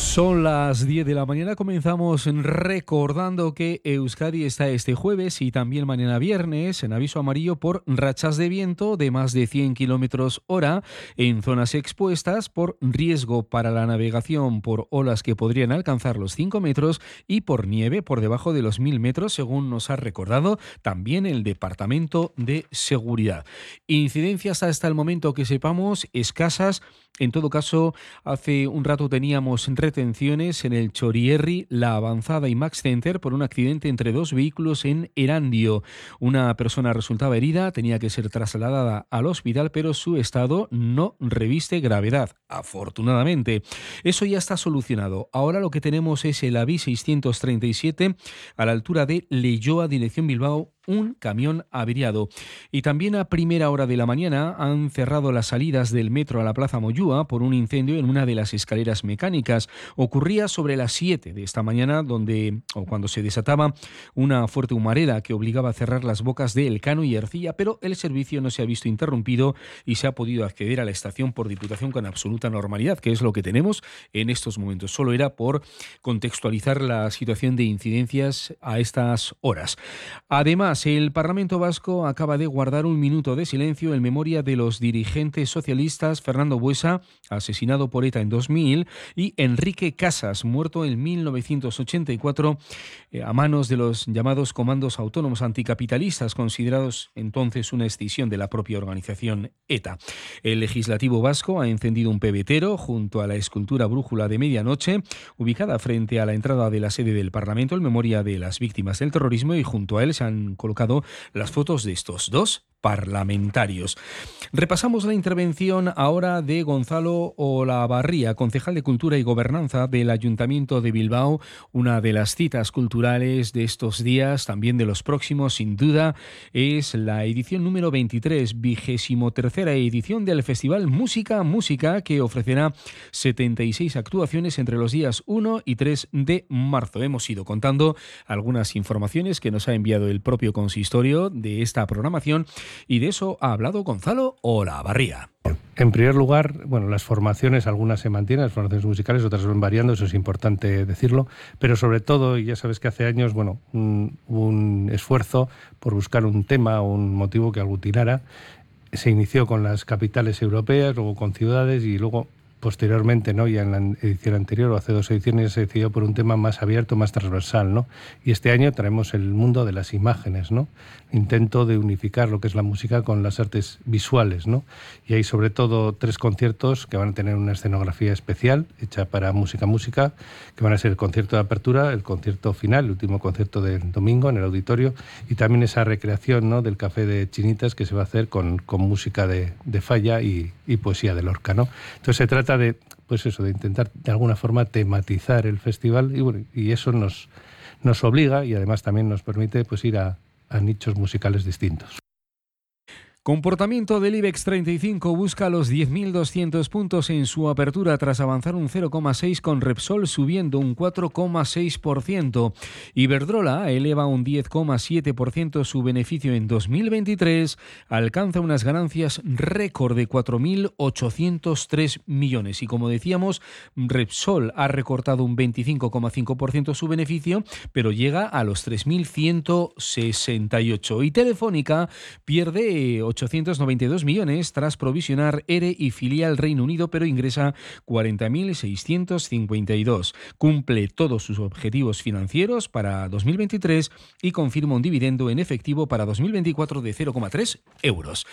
Son las 10 de la mañana, comenzamos recordando que Euskadi está este jueves y también mañana viernes en aviso amarillo por rachas de viento de más de 100 kilómetros hora en zonas expuestas por riesgo para la navegación por olas que podrían alcanzar los 5 metros y por nieve por debajo de los 1000 metros, según nos ha recordado también el Departamento de Seguridad. Incidencias hasta el momento que sepamos escasas. En todo caso, hace un rato teníamos retenciones en el Chorierri, La Avanzada y Max Center por un accidente entre dos vehículos en Erandio. Una persona resultaba herida, tenía que ser trasladada al hospital, pero su estado no reviste gravedad, afortunadamente. Eso ya está solucionado. Ahora lo que tenemos es el AVI 637 a la altura de Leyoa, dirección Bilbao, un camión averiado. Y también a primera hora de la mañana han cerrado las salidas del metro a la Plaza Moyúa por un incendio en una de las escaleras mecánicas. Ocurría sobre las 7 de esta mañana, donde o cuando se desataba una fuerte humareda que obligaba a cerrar las bocas de Elcano y Ercilla, pero el servicio no se ha visto interrumpido y se ha podido acceder a la estación por diputación con absoluta normalidad, que es lo que tenemos en estos momentos. Solo era por contextualizar la situación de incidencias a estas horas. Además, el Parlamento Vasco acaba de guardar un minuto de silencio en memoria de los dirigentes socialistas Fernando Buesa, asesinado por ETA en 2000, y Enrique Casas, muerto en 1984 eh, a manos de los llamados comandos autónomos anticapitalistas, considerados entonces una escisión de la propia organización ETA. El legislativo vasco ha encendido un junto a la escultura brújula de medianoche, ubicada frente a la entrada de la sede del Parlamento en memoria de las víctimas del terrorismo, y junto a él se han colocado las fotos de estos dos parlamentarios. Repasamos la intervención ahora de Gonzalo Olavarría, concejal de Cultura y Gobernanza del Ayuntamiento de Bilbao, una de las citas culturales de estos días, también de los próximos, sin duda, es la edición número 23, vigésimo tercera edición del Festival Música Música, que ofrecerá 76 actuaciones entre los días 1 y 3 de marzo. Hemos ido contando algunas informaciones que nos ha enviado el propio consistorio de esta programación y de eso ha hablado Gonzalo Olavarría. En primer lugar, bueno, las formaciones, algunas se mantienen, las formaciones musicales, otras van variando, eso es importante decirlo, pero sobre todo, y ya sabes que hace años, bueno, un, un esfuerzo por buscar un tema o un motivo que aglutinara. Se inició con las capitales europeas, luego con ciudades y luego posteriormente, ¿no? ya en la edición anterior o hace dos ediciones, se decidió por un tema más abierto, más transversal. ¿no? Y este año traemos el mundo de las imágenes, ¿no? intento de unificar lo que es la música con las artes visuales. ¿no? Y hay sobre todo tres conciertos que van a tener una escenografía especial hecha para música música, que van a ser el concierto de apertura, el concierto final, el último concierto del domingo en el auditorio, y también esa recreación ¿no? del café de Chinitas que se va a hacer con, con música de, de falla y, y poesía de Lorca. ¿no? Entonces se trata de, pues eso, de intentar de alguna forma tematizar el festival y, y eso nos, nos obliga y además también nos permite pues ir a nichos musicales distintos. Comportamiento del IBEX 35 busca los 10.200 puntos en su apertura tras avanzar un 0,6 con Repsol subiendo un 4,6%. Iberdrola eleva un 10,7% su beneficio en 2023, alcanza unas ganancias récord de 4.803 millones. Y como decíamos, Repsol ha recortado un 25,5% su beneficio, pero llega a los 3.168. Y Telefónica pierde 892 millones tras provisionar ERE y filial Reino Unido, pero ingresa 40.652. Cumple todos sus objetivos financieros para 2023 y confirma un dividendo en efectivo para 2024 de 0,3 euros.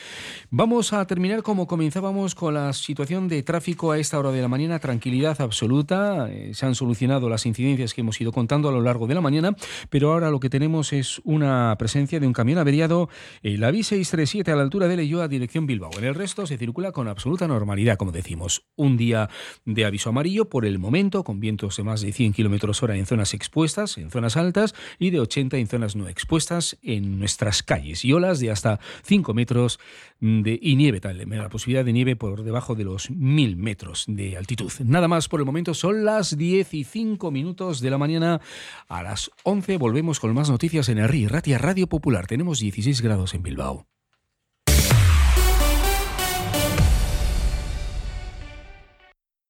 Vamos a terminar como comenzábamos con la situación de tráfico a esta hora de la mañana. Tranquilidad absoluta. Eh, se han solucionado las incidencias que hemos ido contando a lo largo de la mañana, pero ahora lo que tenemos es una presencia de un camión averiado, el AVI 637 a la altura de Leyoa, dirección Bilbao. En el resto se circula con absoluta normalidad, como decimos. Un día de aviso amarillo por el momento, con vientos de más de 100 kilómetros hora en zonas expuestas, en zonas altas, y de 80 en zonas no expuestas en nuestras calles. Y olas de hasta 5 metros de, y nieve, tal, la posibilidad de nieve por debajo de los 1000 metros de altitud. Nada más por el momento, son las 15 minutos de la mañana. A las 11 volvemos con más noticias en el Ratia Radio Popular. Tenemos 16 grados en Bilbao.